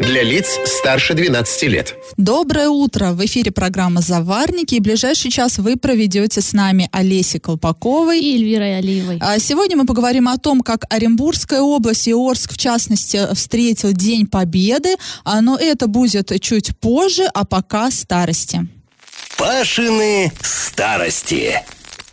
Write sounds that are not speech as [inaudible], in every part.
Для лиц старше 12 лет. Доброе утро! В эфире программа «Заварники» и ближайший час вы проведете с нами Олесей Колпаковой и Эльвирой Алиевой. А сегодня мы поговорим о том, как Оренбургская область и Орск, в частности, встретил День Победы, а, но это будет чуть позже, а пока старости. Пашины старости.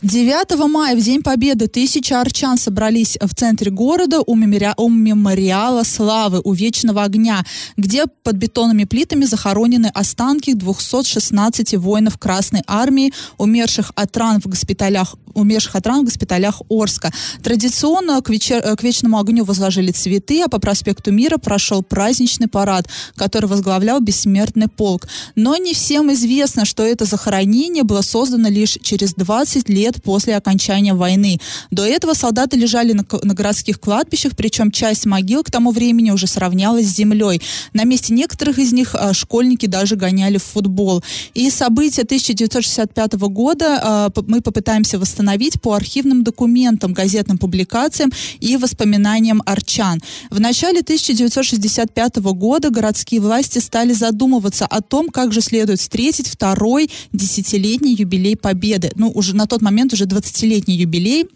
9 мая, в День Победы, тысячи арчан собрались в центре города у, мемориала, у мемориала славы, у Вечного огня, где под бетонными плитами захоронены останки 216 воинов Красной Армии, умерших от ран в госпиталях, умерших ран в госпиталях Орска. Традиционно к, вечер, к Вечному огню возложили цветы, а по проспекту Мира прошел праздничный парад, который возглавлял бессмертный полк. Но не всем известно, что это захоронение было создано лишь через 20 лет лет после окончания войны. До этого солдаты лежали на, на городских кладбищах, причем часть могил к тому времени уже сравнялась с землей. На месте некоторых из них а, школьники даже гоняли в футбол. И события 1965 года а, мы попытаемся восстановить по архивным документам, газетным публикациям и воспоминаниям арчан. В начале 1965 года городские власти стали задумываться о том, как же следует встретить второй десятилетний юбилей Победы. Ну, уже на тот момент уже 20-летний юбилей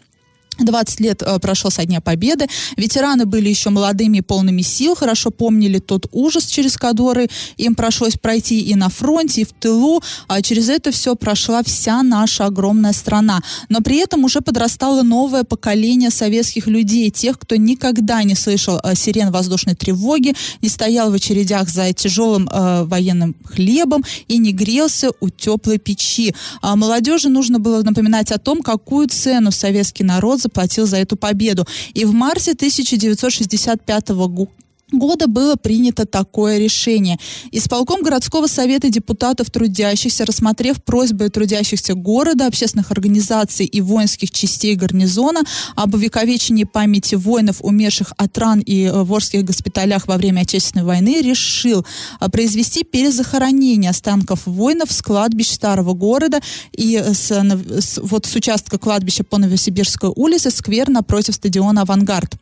20 лет э, прошло со Дня Победы. Ветераны были еще молодыми и полными сил, хорошо помнили тот ужас, через который им пришлось пройти и на фронте, и в тылу. А через это все прошла вся наша огромная страна. Но при этом уже подрастало новое поколение советских людей, тех, кто никогда не слышал э, сирен воздушной тревоги, не стоял в очередях за тяжелым э, военным хлебом и не грелся у теплой печи. А молодежи нужно было напоминать о том, какую цену советский народ заплатил за эту победу. И в марте 1965 года года было принято такое решение. Исполком городского совета депутатов трудящихся, рассмотрев просьбы трудящихся города, общественных организаций и воинских частей гарнизона об увековечении памяти воинов, умерших от ран и э, в Орских госпиталях во время Отечественной войны, решил э, произвести перезахоронение останков воинов с кладбищ старого города и с, с, вот с участка кладбища по Новосибирской улице, сквер напротив стадиона «Авангард»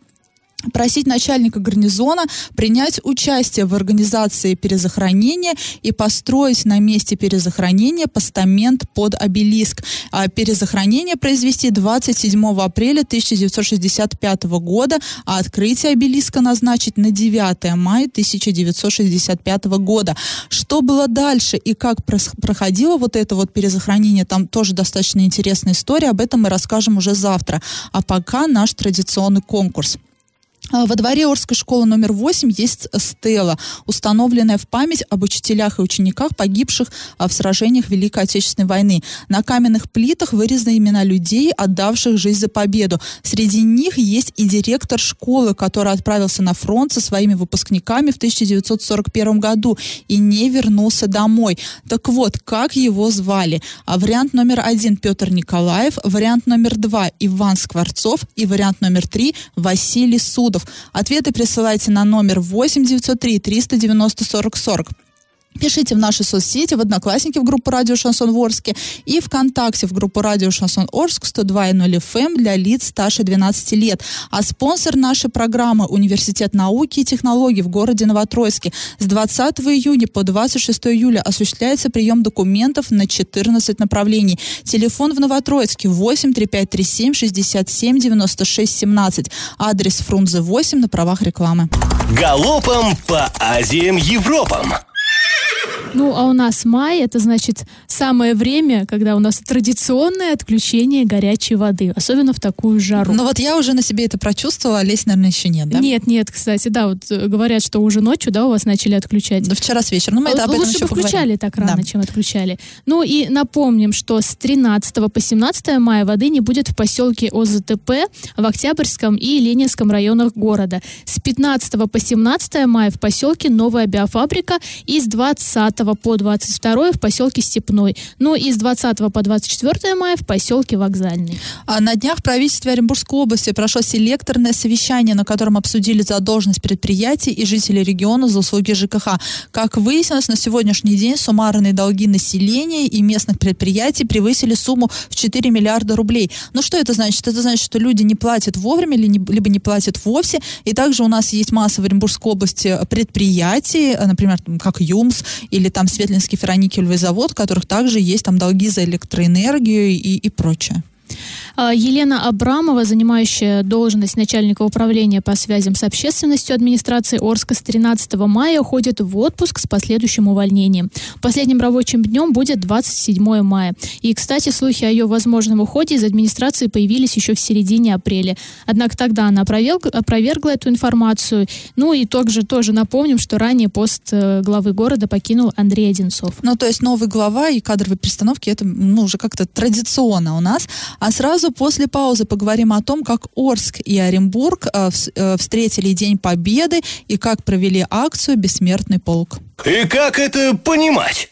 просить начальника гарнизона принять участие в организации перезахоронения и построить на месте перезахоронения постамент под обелиск. А перезахоронение произвести 27 апреля 1965 года, а открытие обелиска назначить на 9 мая 1965 года. Что было дальше и как проходило вот это вот перезахоронение, там тоже достаточно интересная история, об этом мы расскажем уже завтра. А пока наш традиционный конкурс. А, во дворе Орской школы номер 8 есть стела, установленная в память об учителях и учениках, погибших а, в сражениях Великой Отечественной войны. На каменных плитах вырезаны имена людей, отдавших жизнь за победу. Среди них есть и директор школы, который отправился на фронт со своими выпускниками в 1941 году и не вернулся домой. Так вот, как его звали? А вариант номер один Петр Николаев, вариант номер два Иван Скворцов и вариант номер три Василий Судов. Ответы присылайте на номер 8 903 390 40 40. Пишите в наши соцсети, в Одноклассники в группу Радио Шансон Орске и ВКонтакте в группу Радио Шансон Орск 102.0 FM эм для лиц старше 12 лет. А спонсор нашей программы Университет науки и технологий в городе Новотроицке. С 20 июня по 26 июля осуществляется прием документов на 14 направлений. Телефон в Новотроицке 8 3537 67 96 17. Адрес Фрунзе 8 на правах рекламы. Галопом по Азиям Европам! Ну, а у нас май, это значит самое время, когда у нас традиционное отключение горячей воды, особенно в такую жару. Ну вот я уже на себе это прочувствовала, а Лесь, наверное, еще нет, да? Нет, нет, кстати, да, вот э, говорят, что уже ночью, да, у вас начали отключать. Да вчера с вечера, ну мы это об этом Лучше еще бы включали поговорим. так рано, да. чем отключали. Ну и напомним, что с 13 по 17 мая воды не будет в поселке ОЗТП в Октябрьском и Ленинском районах города. С 15 по 17 мая в поселке Новая биофабрика и с 20 по 22 в поселке Степной. Ну и с 20 по 24 мая в поселке Вокзальный. А на днях в правительстве Оренбургской области прошло селекторное совещание, на котором обсудили задолженность предприятий и жителей региона за услуги ЖКХ. Как выяснилось, на сегодняшний день суммарные долги населения и местных предприятий превысили сумму в 4 миллиарда рублей. Ну что это значит? Это значит, что люди не платят вовремя, либо не платят вовсе. И также у нас есть масса в Оренбургской области предприятий, например, как ЮМС или там Светлинский ферроникелевый завод, у которых также есть там долги за электроэнергию и, и прочее. А, Елена Абрамова, занимающая должность начальника управления по связям с общественностью администрации Орска с 13 мая, уходит в отпуск с последующим увольнением. Последним рабочим днем будет 27 мая. И, кстати, слухи о ее возможном уходе из администрации появились еще в середине апреля. Однако тогда она опровергла, опровергла эту информацию. Ну и также тоже напомним, что ранее пост э, главы города покинул Андрей Одинцов. Ну, то есть новый глава и кадровые перестановки, это ну, уже как-то традиционно у нас. А сразу после паузы поговорим о том, как Орск и Оренбург э, э, встретили День Победы и как провели акцию «Бессмертный полк». И как это понимать?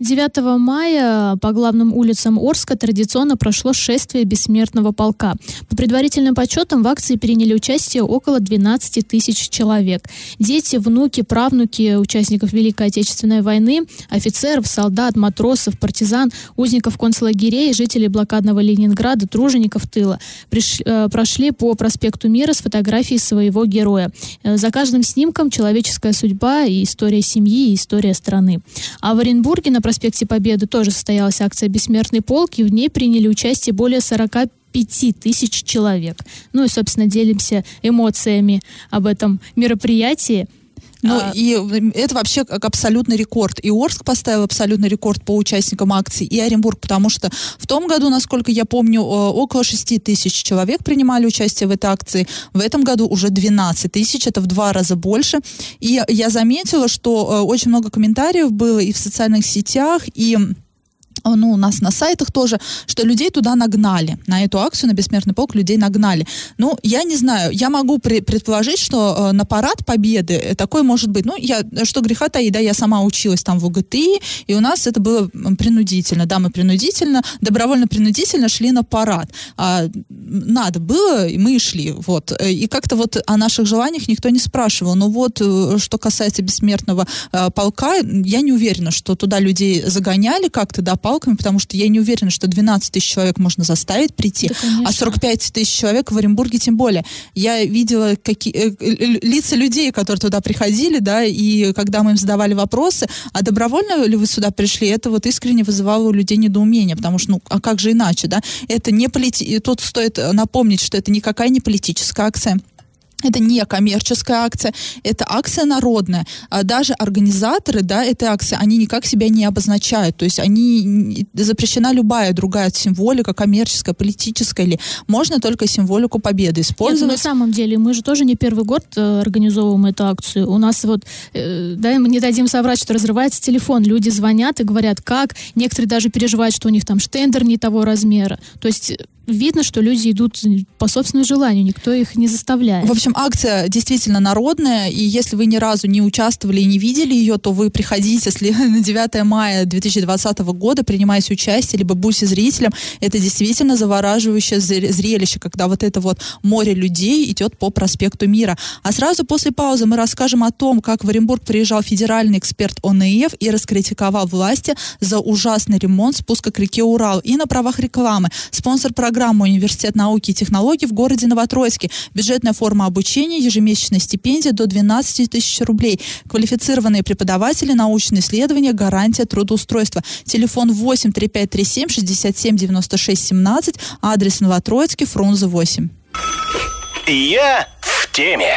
9 мая по главным улицам Орска традиционно прошло шествие бессмертного полка. По предварительным подсчетам в акции приняли участие около 12 тысяч человек. Дети, внуки, правнуки участников Великой Отечественной войны, офицеров, солдат, матросов, партизан, узников концлагерей, жителей блокадного Ленинграда, тружеников тыла приш, э, прошли по проспекту Мира с фотографией своего героя. Э, за каждым снимком человеческая судьба и история семьи, и история страны. А в Оренбурге на проспекте Победы тоже состоялась акция «Бессмертный полк», и в ней приняли участие более 40 пяти тысяч человек. Ну и, собственно, делимся эмоциями об этом мероприятии. Ну а... и это вообще как абсолютный рекорд. И Орск поставил абсолютный рекорд по участникам акции, и Оренбург, потому что в том году, насколько я помню, около 6 тысяч человек принимали участие в этой акции. В этом году уже 12 тысяч, это в два раза больше. И я заметила, что очень много комментариев было и в социальных сетях, и ну, у нас на сайтах тоже, что людей туда нагнали. На эту акцию, на Бессмертный полк людей нагнали. Ну, я не знаю, я могу при, предположить, что э, на парад Победы такой может быть. Ну, я, что греха таить, да, я сама училась там в УГТИ, и у нас это было принудительно. Да, мы принудительно, добровольно-принудительно шли на парад. А, надо было, и мы шли. Вот. И как-то вот о наших желаниях никто не спрашивал. Но вот, э, что касается Бессмертного э, полка, я не уверена, что туда людей загоняли как-то, да, палками, потому что я не уверена, что 12 тысяч человек можно заставить прийти, да, а 45 тысяч человек в Оренбурге тем более. Я видела какие, э, э, лица людей, которые туда приходили, да, и когда мы им задавали вопросы, а добровольно ли вы сюда пришли, это вот искренне вызывало у людей недоумение, потому что, ну, а как же иначе, да? Это не полити... Тут стоит напомнить, что это никакая не политическая акция. Это не коммерческая акция, это акция народная. А даже организаторы да, этой акции, они никак себя не обозначают. То есть они запрещена любая другая символика, коммерческая, политическая или можно только символику победы использовать. Нет, на самом деле мы же тоже не первый год э, организовываем эту акцию. У нас вот, э, да, мы не дадим соврать, что разрывается телефон. Люди звонят и говорят, как. Некоторые даже переживают, что у них там штендер не того размера. То есть видно, что люди идут по собственному желанию, никто их не заставляет. В общем, акция действительно народная, и если вы ни разу не участвовали и не видели ее, то вы приходите, если [laughs] на 9 мая 2020 года принимаете участие, либо будьте зрителем, это действительно завораживающее зрелище, когда вот это вот море людей идет по проспекту Мира. А сразу после паузы мы расскажем о том, как в Оренбург приезжал федеральный эксперт ОНФ и раскритиковал власти за ужасный ремонт спуска к реке Урал. И на правах рекламы спонсор программы программу Университет науки и технологий в городе Новотроицке. Бюджетная форма обучения, ежемесячная стипендия до 12 тысяч рублей. Квалифицированные преподаватели, научные исследования, гарантия трудоустройства. Телефон 8 3537 67 96 17, адрес Новотроицкий, Фрунзе 8. Я в теме.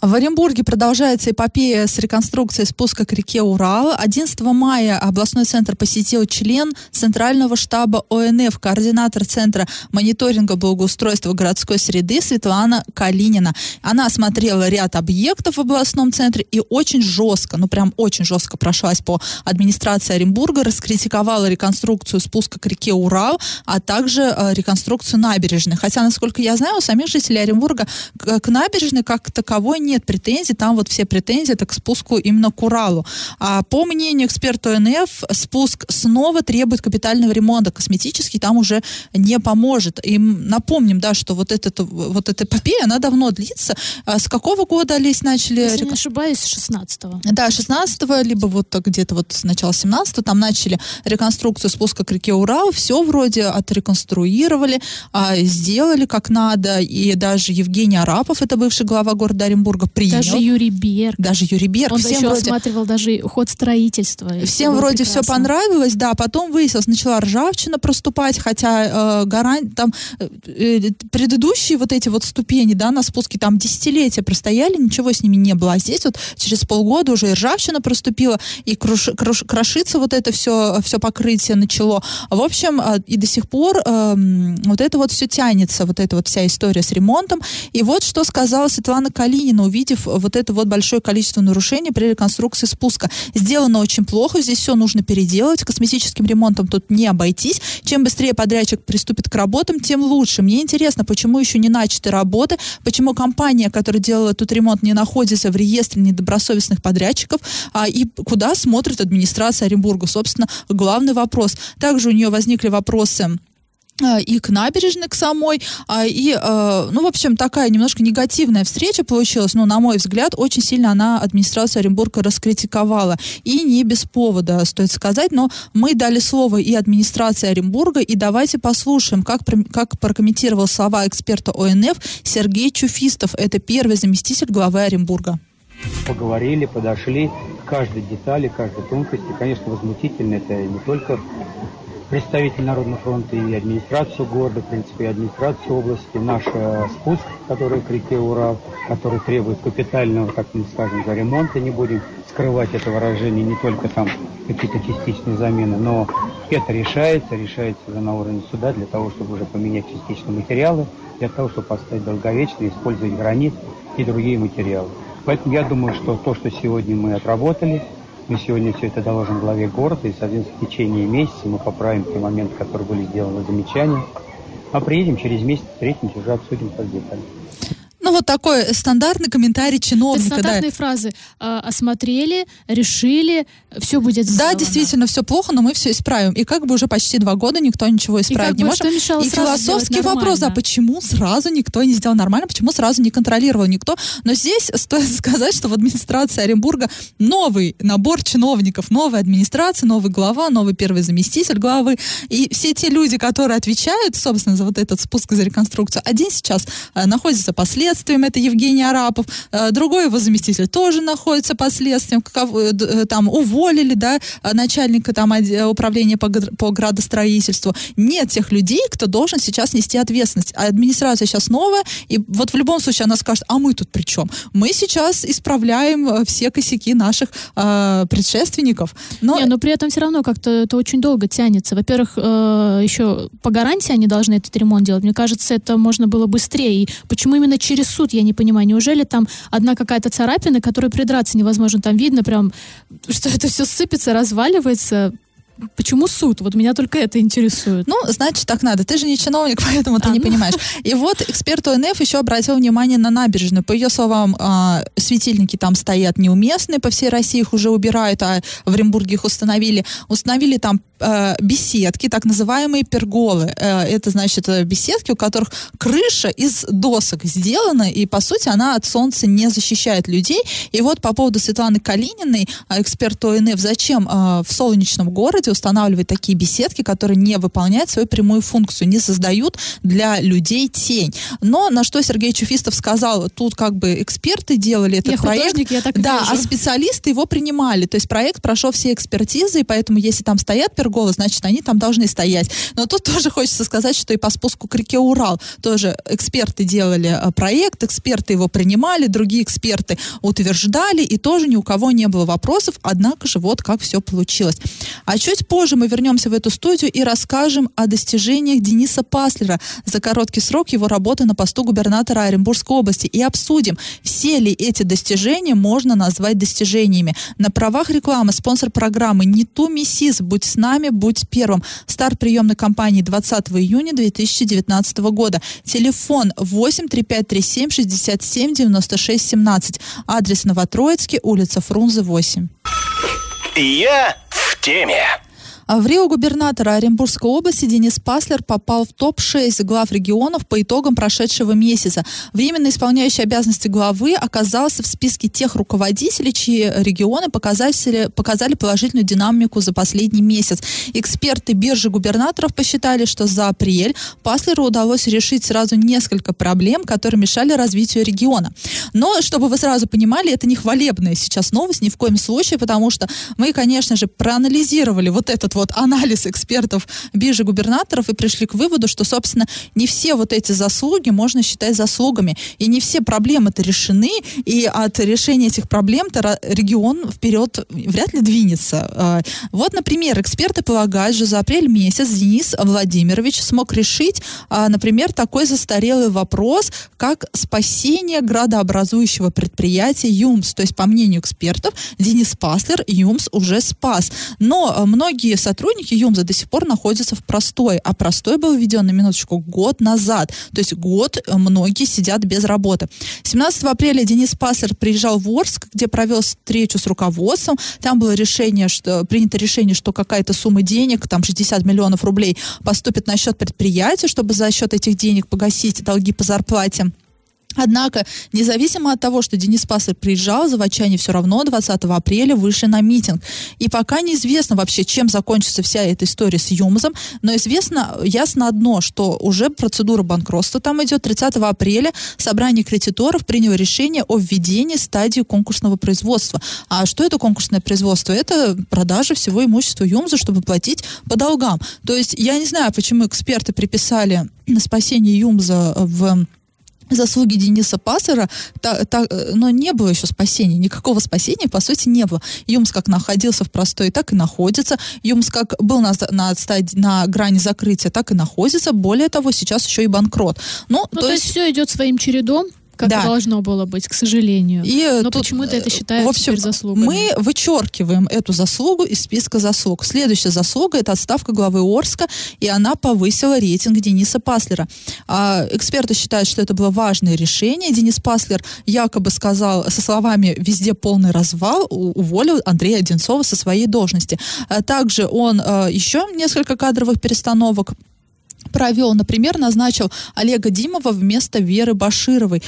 В Оренбурге продолжается эпопея с реконструкцией спуска к реке Урал. 11 мая областной центр посетил член Центрального штаба ОНФ, координатор Центра мониторинга благоустройства городской среды Светлана Калинина. Она осмотрела ряд объектов в областном центре и очень жестко, ну прям очень жестко прошлась по администрации Оренбурга, раскритиковала реконструкцию спуска к реке Урал, а также э, реконструкцию набережной. Хотя, насколько я знаю, у самих жителей Оренбурга к, набережной как таковой нет претензий, там вот все претензии это к спуску именно к Уралу. А по мнению эксперта ОНФ, спуск снова требует капитального ремонта. Косметический там уже не поможет. И напомним, да, что вот, этот, вот эта эпопея, она давно длится. А с какого года Олесь начали? Если не ошибаюсь, 16-го. Да, 16-го, либо вот где-то вот с начала 17-го, там начали реконструкцию спуска к реке Урал, все вроде отреконструировали, а, сделали как надо, и даже Евгений Арапов, это бывший глава города Оренбурга, принял. Даже Юрий Берг. Даже Юрий Берг. Он всем еще вроде... осматривал даже ход строительства. Всем вроде прекрасно. все понравилось, да, потом выяснилось, начала ржавчина проступать, хотя э, гаран... там э, э, предыдущие вот эти вот ступени, да, на спуске там десятилетия простояли, ничего с ними не было, а здесь вот через полгода уже и ржавчина проступила, и круш... Круш... крошится вот это все, все покрытие начало. В общем, э, и до сих пор э, вот это вот все тянется, вот эта вот вся история с ремонтом. И вот что сказала Светлана Калинина, увидев вот это вот большое количество нарушений при реконструкции спуска. Сделано очень плохо, здесь все нужно переделать, косметическим ремонтом тут не обойтись. Чем быстрее подрядчик приступит к работам, тем лучше. Мне интересно, почему еще не начаты работы, почему компания, которая делала тут ремонт, не находится в реестре недобросовестных подрядчиков, а, и куда смотрит администрация Оренбурга. Собственно, главный вопрос. Также у нее возникли вопросы и к набережной, к самой, а, и, э, ну, в общем, такая немножко негативная встреча получилась, но, на мой взгляд, очень сильно она администрация Оренбурга раскритиковала, и не без повода, стоит сказать, но мы дали слово и администрации Оренбурга, и давайте послушаем, как, как прокомментировал слова эксперта ОНФ Сергей Чуфистов, это первый заместитель главы Оренбурга. Поговорили, подошли к каждой детали, каждой тонкости. Конечно, возмутительно это не только представитель Народного фронта и администрацию города, в принципе, и администрацию области. Наш э, спуск, который к реке Урал, который требует капитального, так мы скажем, за ремонта, не будем скрывать это выражение, не только там какие-то частичные замены, но это решается, решается уже на уровне суда для того, чтобы уже поменять частичные материалы, для того, чтобы поставить долговечные, использовать гранит и другие материалы. Поэтому я думаю, что то, что сегодня мы отработали, мы сегодня все это доложим главе города, и, соответственно, в течение месяца мы поправим те моменты, которые были сделаны замечания. А приедем через месяц, встретимся, уже обсудим как детали. Ну, вот такой стандартный комментарий чиновника. Это стандартные да. фразы. А, осмотрели, решили, все будет сделано. Да, действительно, все плохо, но мы все исправим. И как бы уже почти два года никто ничего исправить не может. И философский вопрос, а почему сразу никто не сделал нормально, почему сразу не контролировал никто. Но здесь [laughs] стоит сказать, что в администрации Оренбурга новый набор чиновников, новая администрация, новый глава, новый первый заместитель главы. И все те люди, которые отвечают, собственно, за вот этот спуск, за реконструкцию, один сейчас а, находится последствием следствием, это Евгений Арапов, э, другой его заместитель тоже находится под следствием, э, э, там уволили, да, начальника там управления по, по градостроительству. Нет тех людей, кто должен сейчас нести ответственность. А администрация сейчас новая, и вот в любом случае она скажет, а мы тут при чем? Мы сейчас исправляем все косяки наших э, предшественников. Но... Не, но при этом все равно как-то это очень долго тянется. Во-первых, э, еще по гарантии они должны этот ремонт делать. Мне кажется, это можно было быстрее. И почему именно через суд, я не понимаю. Неужели там одна какая-то царапина, которой придраться невозможно? Там видно прям, что это все сыпется, разваливается. Почему суд? Вот меня только это интересует. Ну, значит, так надо. Ты же не чиновник, [laughs] поэтому ты а, не ну... понимаешь. И вот эксперт ОНФ еще обратил внимание на набережную. По ее словам, э, светильники там стоят неуместные, по всей России их уже убирают, а в Оренбурге их установили. Установили там э, беседки, так называемые перголы. Э, это, значит, э, беседки, у которых крыша из досок сделана, и, по сути, она от солнца не защищает людей. И вот по поводу Светланы Калининой, эксперт ОНФ, зачем в солнечном городе можете устанавливать такие беседки, которые не выполняют свою прямую функцию, не создают для людей тень. Но на что Сергей Чуфистов сказал, тут как бы эксперты делали этот я проект. Художник, я так да, вижу. а специалисты его принимали. То есть проект прошел все экспертизы, и поэтому если там стоят перголы, значит, они там должны стоять. Но тут [laughs] тоже хочется сказать, что и по спуску к реке Урал тоже эксперты делали э, проект, эксперты его принимали, другие эксперты утверждали, и тоже ни у кого не было вопросов, однако же вот как все получилось. А что Чуть позже мы вернемся в эту студию и расскажем о достижениях Дениса Паслера за короткий срок его работы на посту губернатора Оренбургской области и обсудим, все ли эти достижения можно назвать достижениями. На правах рекламы спонсор программы «Не ту миссис. Будь с нами, будь первым». Старт приемной кампании 20 июня 2019 года. Телефон 8 3537 67 96 17. Адрес Новотроицкий, улица Фрунзе 8. Я в теме. А в Рио губернатора Оренбургской области Денис Паслер попал в топ-6 глав регионов по итогам прошедшего месяца. Временно исполняющий обязанности главы оказался в списке тех руководителей, чьи регионы показали, показали положительную динамику за последний месяц. Эксперты биржи губернаторов посчитали, что за апрель Паслеру удалось решить сразу несколько проблем, которые мешали развитию региона. Но, чтобы вы сразу понимали, это не хвалебная сейчас новость ни в коем случае, потому что мы, конечно же, проанализировали вот этот вот анализ экспертов биржи губернаторов и пришли к выводу, что, собственно, не все вот эти заслуги можно считать заслугами. И не все проблемы-то решены, и от решения этих проблем-то регион вперед вряд ли двинется. А, вот, например, эксперты полагают, что за апрель месяц Денис Владимирович смог решить, а, например, такой застарелый вопрос, как спасение градообразующего предприятия ЮМС. То есть, по мнению экспертов, Денис Паслер ЮМС уже спас. Но многие сотрудники ЮМЗа до сих пор находятся в простой, а простой был введен на минуточку год назад. То есть год э, многие сидят без работы. 17 апреля Денис Паслер приезжал в Орск, где провел встречу с руководством. Там было решение, что принято решение, что какая-то сумма денег, там 60 миллионов рублей, поступит на счет предприятия, чтобы за счет этих денег погасить долги по зарплате. Однако, независимо от того, что Денис Паслер приезжал, заводчане все равно 20 апреля вышли на митинг. И пока неизвестно вообще, чем закончится вся эта история с ЮМЗом, но известно ясно одно, что уже процедура банкротства там идет. 30 апреля собрание кредиторов приняло решение о введении стадии конкурсного производства. А что это конкурсное производство? Это продажа всего имущества ЮМЗа, чтобы платить по долгам. То есть я не знаю, почему эксперты приписали спасение ЮМЗа в заслуги Дениса Пассера, та, та, но не было еще спасения, никакого спасения, по сути, не было. Юмс как находился в простой, так и находится. Юмс как был на, на, стадии, на грани закрытия, так и находится. Более того, сейчас еще и банкрот. Ну, ну то, то есть, есть все идет своим чередом, как да. должно было быть, к сожалению. И Но почему-то это считается в общем, теперь заслугой. Мы вычеркиваем эту заслугу из списка заслуг. Следующая заслуга – это отставка главы Орска, и она повысила рейтинг Дениса Паслера. А, эксперты считают, что это было важное решение. Денис Паслер якобы сказал со словами «везде полный развал», уволил Андрея Одинцова со своей должности. А также он а, еще несколько кадровых перестановок провел, например, назначил Олега Димова вместо Веры Башировой.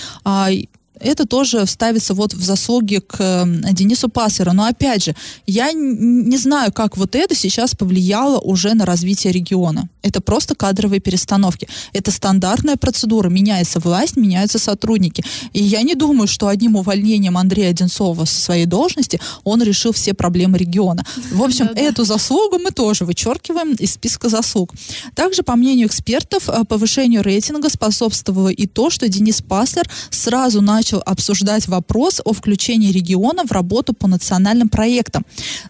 Это тоже ставится вот в заслуги к Денису Пассеру. Но опять же, я не знаю, как вот это сейчас повлияло уже на развитие региона. Это просто кадровые перестановки. Это стандартная процедура. Меняется власть, меняются сотрудники. И я не думаю, что одним увольнением Андрея Одинцова со своей должности он решил все проблемы региона. В общем, эту заслугу мы тоже вычеркиваем из списка заслуг. Также, по мнению экспертов, э, повышению рейтинга способствовало и то, что Денис Паслер сразу начал начал обсуждать вопрос о включении региона в работу по национальным проектам.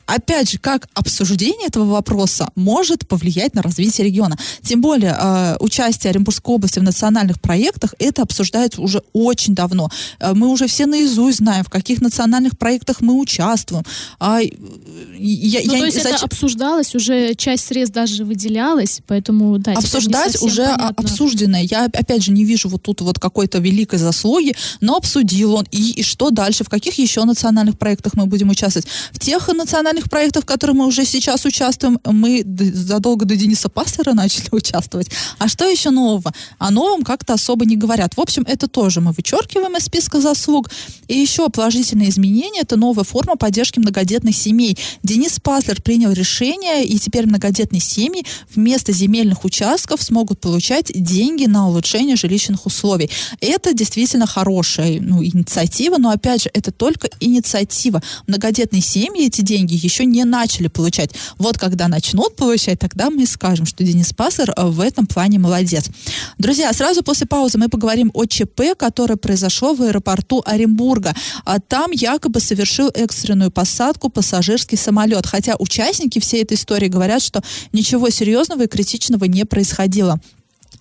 Опять же, как обсуждение этого вопроса может повлиять на развитие региона. Тем более, э, участие Оренбургской области в национальных проектах, это обсуждается уже очень давно. Э, мы уже все наизусть знаем, в каких национальных проектах мы участвуем. А, я, ну, я, то есть зач... это обсуждалось, уже часть средств даже выделялась, поэтому да. Обсуждать уже понятно. обсужденное. Я опять же не вижу вот тут вот какой-то великой заслуги, но обсудил он, и, и что дальше, в каких еще национальных проектах мы будем участвовать. В тех национальных проектах, в которых мы уже сейчас участвуем, мы задолго до Дениса Пастера начали [laughs] участвовать. А что еще нового? О новом как-то особо не говорят. В общем, это тоже мы вычеркиваем из списка заслуг. И еще положительное изменение – это новая форма поддержки многодетных семей. Денис Паслер принял решение, и теперь многодетные семьи вместо земельных участков смогут получать деньги на улучшение жилищных условий. Это действительно хорошее ну, инициатива, но опять же, это только инициатива. Многодетные семьи эти деньги еще не начали получать. Вот когда начнут получать, тогда мы скажем, что Денис Пассер э, в этом плане молодец. Друзья, сразу после паузы мы поговорим о ЧП, которое произошло в аэропорту Оренбурга. А там якобы совершил экстренную посадку пассажирский самолет, хотя участники всей этой истории говорят, что ничего серьезного и критичного не происходило.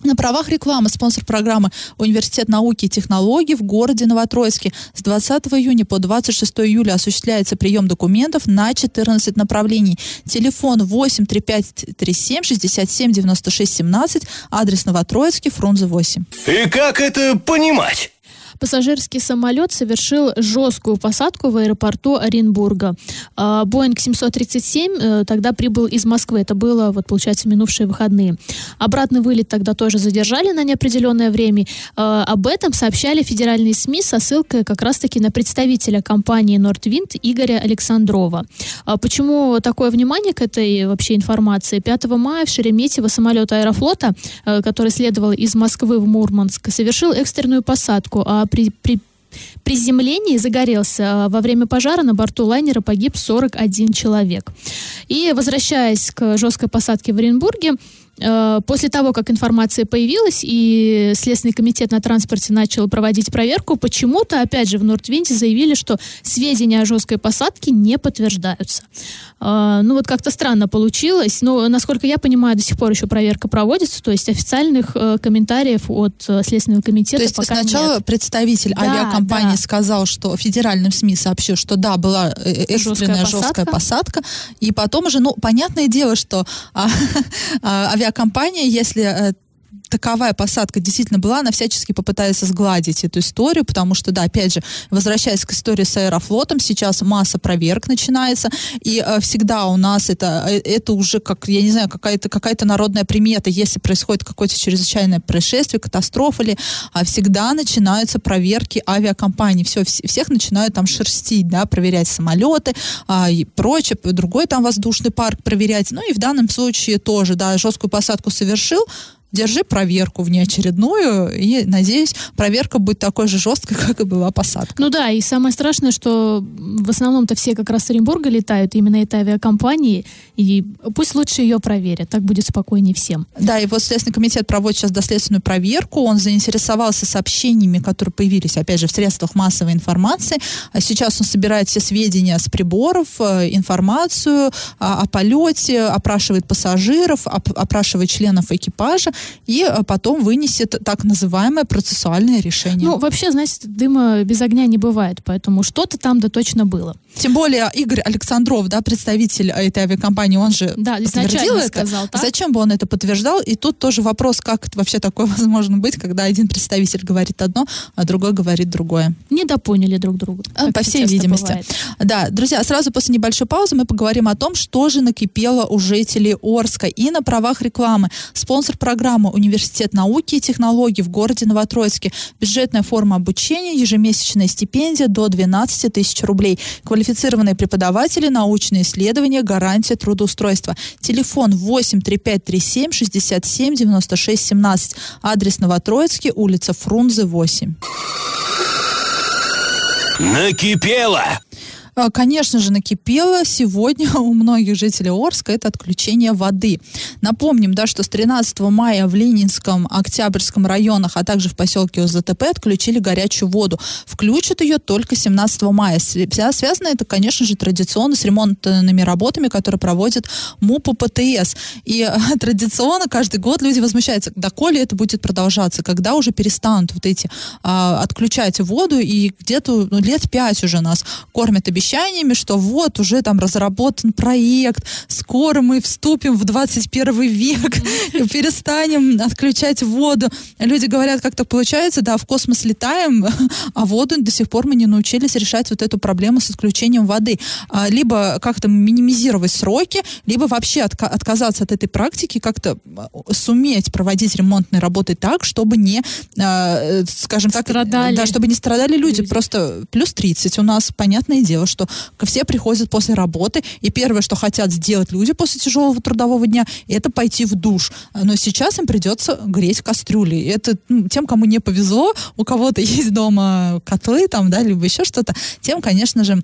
На правах рекламы спонсор программы Университет науки и технологий в городе Новотроицке. С 20 июня по 26 июля осуществляется прием документов на 14 направлений. Телефон 8 3537 67 96 17, адрес Новотроицкий, Фрунзе 8. И как это понимать? Пассажирский самолет совершил жесткую посадку в аэропорту Оренбурга. А, Боинг 737 э, тогда прибыл из Москвы. Это было, вот, получается, минувшие выходные. Обратный вылет тогда тоже задержали на неопределенное время. А, об этом сообщали федеральные СМИ со ссылкой как раз-таки на представителя компании Нордвинд Игоря Александрова. А почему такое внимание к этой вообще информации? 5 мая в Шереметьево самолет Аэрофлота, э, который следовал из Москвы в Мурманск, совершил экстренную посадку, а при, при приземлении загорелся. Во время пожара на борту лайнера погиб 41 человек. И возвращаясь к жесткой посадке в Оренбурге, Э, после того, как информация появилась и Следственный комитет на транспорте начал проводить проверку, почему-то, опять же, в Нордвинде заявили, что сведения о жесткой посадке не подтверждаются. Э, ну вот как-то странно получилось, но, насколько я понимаю, до сих пор еще проверка проводится, то есть официальных э, комментариев от Следственного комитета То есть пока сначала нет. представитель Да, авиакомпании да. сказал, что федеральным СМИ сообщил, что да, была э, экстренная Жесткая жесткая посадка. и потом уже, ну, понятное дело, что а, [laughs] а, авиакомпания, если э, таковая посадка действительно была, она всячески попытается сгладить эту историю, потому что, да, опять же, возвращаясь к истории с Аэрофлотом, сейчас масса проверок начинается, и э, всегда у нас это, э, это уже, как, я не знаю, какая-то какая народная примета, если происходит какое-то чрезвычайное происшествие, катастрофа или а, всегда начинаются проверки авиакомпаний, все, вс- всех начинают там шерстить, да, проверять самолеты а, и прочее, другой там воздушный парк проверять, ну и в данном случае тоже, да, жесткую посадку совершил, Держи проверку внеочередную, и, надеюсь, проверка будет такой же жесткой, [laughs] как и была посадка. Ну да, и самое страшное, что в основном-то все как раз с Оренбурга летают, именно этой авиакомпании, и пусть лучше ее проверят, так будет спокойнее всем. Да, и вот Следственный комитет проводит сейчас доследственную проверку. Он заинтересовался сообщениями, которые появились, опять же, в средствах массовой информации. А сейчас он собирает все сведения с приборов, э, информацию о полете, опрашивает пассажиров, оп- опрашивает членов экипажа и э, потом вынесет так называемое процессуальное решение. Ну, вообще, знаете, дыма без огня не бывает, поэтому что-то там да точно было. Тем более Игорь Александров, да, представитель этой авиакомпании, он же Да, подтвердил это. сказал, так? Зачем бы он это подтверждал? И тут тоже вопрос, как это вообще такое [laughs] возможно быть, когда один представитель говорит одно, а другой говорит другое. Недопоняли друг друга. А, По всей видимости. бывает. Да, друзья, сразу после небольшой паузы мы поговорим о том, что же накипело у жителей Орска. И на правах рекламы. Спонсор программы Университет науки и технологий в городе Новотроицке. Бюджетная форма обучения, ежемесячная стипендия до 12 тысяч рублей. Квалифицированные преподаватели, научные исследования, гарантия трудоустройства. Телефон 8 3537 67 96 17. Адрес Новотроицкий, улица Фрунзе 8. Накипело! А, Конечно же, накипело сегодня [laughs] у многих жителей Орска это отключение воды. Напомним, да, что с 13 мая в Ленинском, Октябрьском районах, а также в поселке ОЗТП отключили горячую воду. Включат ее только 17 мая. Свя- Связано это, конечно же, традиционно с ремонтными работами, которые проводит МУП ПТС. И э, [laughs] традиционно каждый год люди возмущаются, доколе это будет продолжаться, когда уже перестанут вот эти а, отключать воду, и где-то ну, лет пять уже нас кормят обещаниями, что вот уже там разработан проект, скоро мы вступим в 21 век, и перестанем отключать воду. Люди говорят, как так получается, да, в космос летаем, [laughs] а воду до сих пор мы не научились решать вот эту проблему с отключением воды. А, Либо как-то минимизировать сроки, либо вообще отка- отказаться от этой практики, как-то а, суметь проводить ремонтные работы так, чтобы не, а, э, скажем так, Страдали да, чтобы не страдали люди. люди. Просто плюс 30 у нас, понятное дело, что все приходят после работы, и первое, что хотят сделать люди после тяжелого трудового дня, это пойти в душ. Но сейчас им придется греть кастрюли. Это ну, тем, кому не повезло, у кого-то [laughs] есть дома котлы там, да, либо еще что-то, тем, конечно же,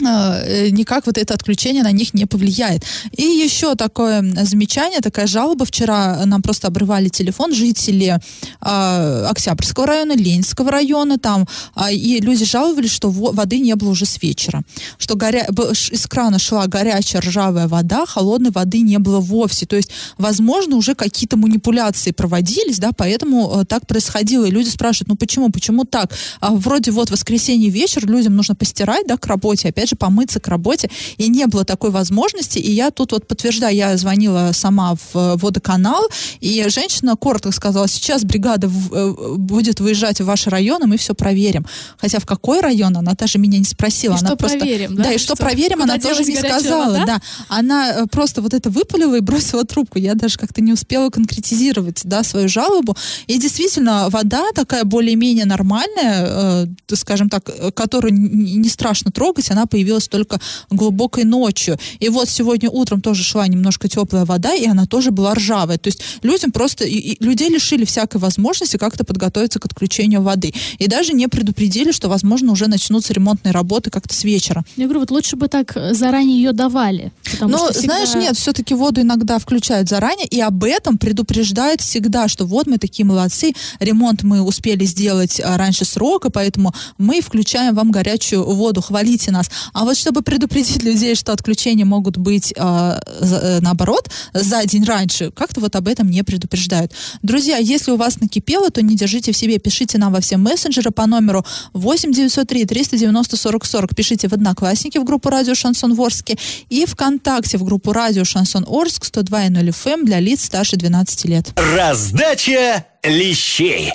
никак вот это отключение на них не повлияет. И еще такое замечание, такая жалоба. Вчера нам просто обрывали телефон жители э, Октябрьского района, Ленинского района там, э, и люди жаловались, что воды не было уже с вечера. Что горя... из крана шла горячая ржавая вода, холодной воды не было вовсе. То есть, возможно, уже какие-то манипуляции проводились, да, поэтому э, так происходило. И люди спрашивают, ну почему, почему так? А вроде вот воскресенье вечер, людям нужно постирать, да, к работе, опять опять же, помыться к работе, и не было такой возможности, и я тут вот подтверждаю, я звонила сама в водоканал, и женщина коротко сказала, сейчас бригада э, будет выезжать в ваш район, и мы все проверим. Хотя в какой район, она даже меня не спросила. И она что просто, проверим, да? Да, и что, что проверим, она тоже не сказала. Вода? Да. Она э, просто вот это выпалила и бросила трубку. Я даже как-то не успела конкретизировать, да, свою жалобу. И действительно, вода такая более-менее нормальная, э, скажем так, которую не страшно трогать, она появилась только глубокой ночью. И вот сегодня утром тоже шла немножко теплая вода, и она тоже была ржавая. То есть людям просто, и, и людей лишили всякой возможности как-то подготовиться к отключению воды. И даже не предупредили, что, возможно, уже начнутся ремонтные работы как-то с вечера. Я говорю, вот лучше бы так заранее ее давали. Ну, всегда... знаешь, нет, все-таки воду иногда включают заранее, и об этом предупреждают всегда, что вот мы такие молодцы, ремонт мы успели сделать а, раньше срока, поэтому мы включаем вам горячую воду, хвалите нас. А вот чтобы предупредить людей, что отключения могут быть а, э, наоборот за день раньше, как-то вот об этом не предупреждают. Друзья, если у вас накипело, то не держите в себе, пишите нам во все мессенджеры по номеру 8 903 390 40 40. Пишите в Одноклассники в группу Радио Шансон Ворске и ВКонтакте в группу Радио Шансон Орск 102.0 FM эм для лиц старше 12 лет. Раздача лещей.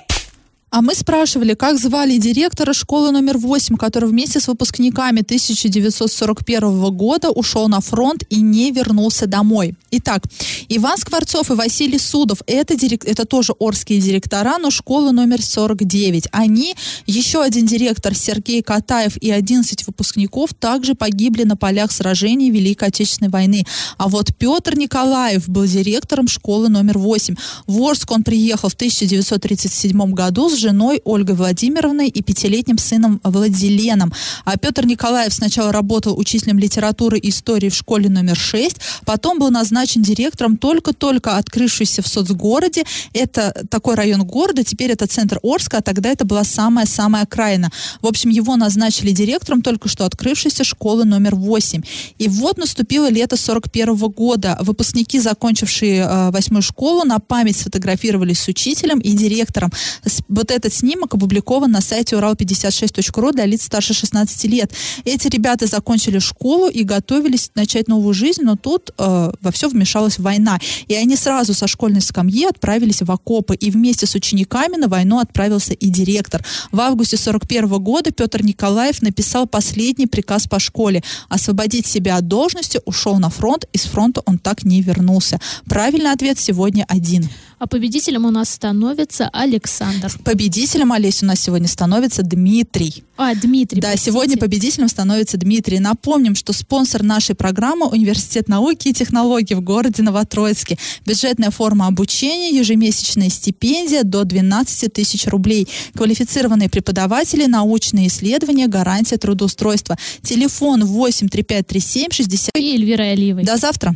А мы спрашивали, как звали директора школы номер 8, который вместе с выпускниками 1941 года ушел на фронт и не вернулся домой. Итак, Иван Скворцов и Василий Судов, это, дирек... это тоже орские директора, но школа номер 49. Они, еще один директор Сергей Катаев и 11 выпускников также погибли на полях сражений Великой Отечественной войны. А вот Петр Николаев был директором школы номер 8. В Орск он приехал в 1937 году с женой Ольгой Владимировной и пятилетним сыном Владиленом. А Петр Николаев сначала работал учителем литературы и истории в школе номер 6, потом был назначен директором только-только открывшейся в соцгороде. Это такой район города, теперь это центр Орска, а тогда это была самая-самая окраина. В общем, его назначили директором только что открывшейся школы номер 8. И вот наступило лето 41 года. Выпускники, закончившие э, восьмую школу, на память сфотографировались с учителем и директором. Вот этот снимок опубликован на сайте урал56.ру для лиц старше 16 лет. Эти ребята закончили школу и готовились начать новую жизнь, но тут э, во все вмешалась война. И они сразу со школьной скамьи отправились в окопы. И вместе с учениками на войну отправился и директор. В августе 41 года Петр Николаев написал последний приказ по школе. Освободить себя от должности, ушел на фронт, и с фронта он так не вернулся. Правильный ответ сегодня один. А победителем у нас становится Александр. Победителем, Олесь, у нас сегодня становится Дмитрий. А, Дмитрий. Да, простите. сегодня победителем становится Дмитрий. Напомним, что спонсор нашей программы Университет науки и технологий в городе Новотроицке. Бюджетная форма обучения, ежемесячная стипендия до 12 тысяч рублей. Квалифицированные преподаватели, научные исследования, гарантия трудоустройства. Телефон 83537 60. И Эльвира Алиевой. До завтра.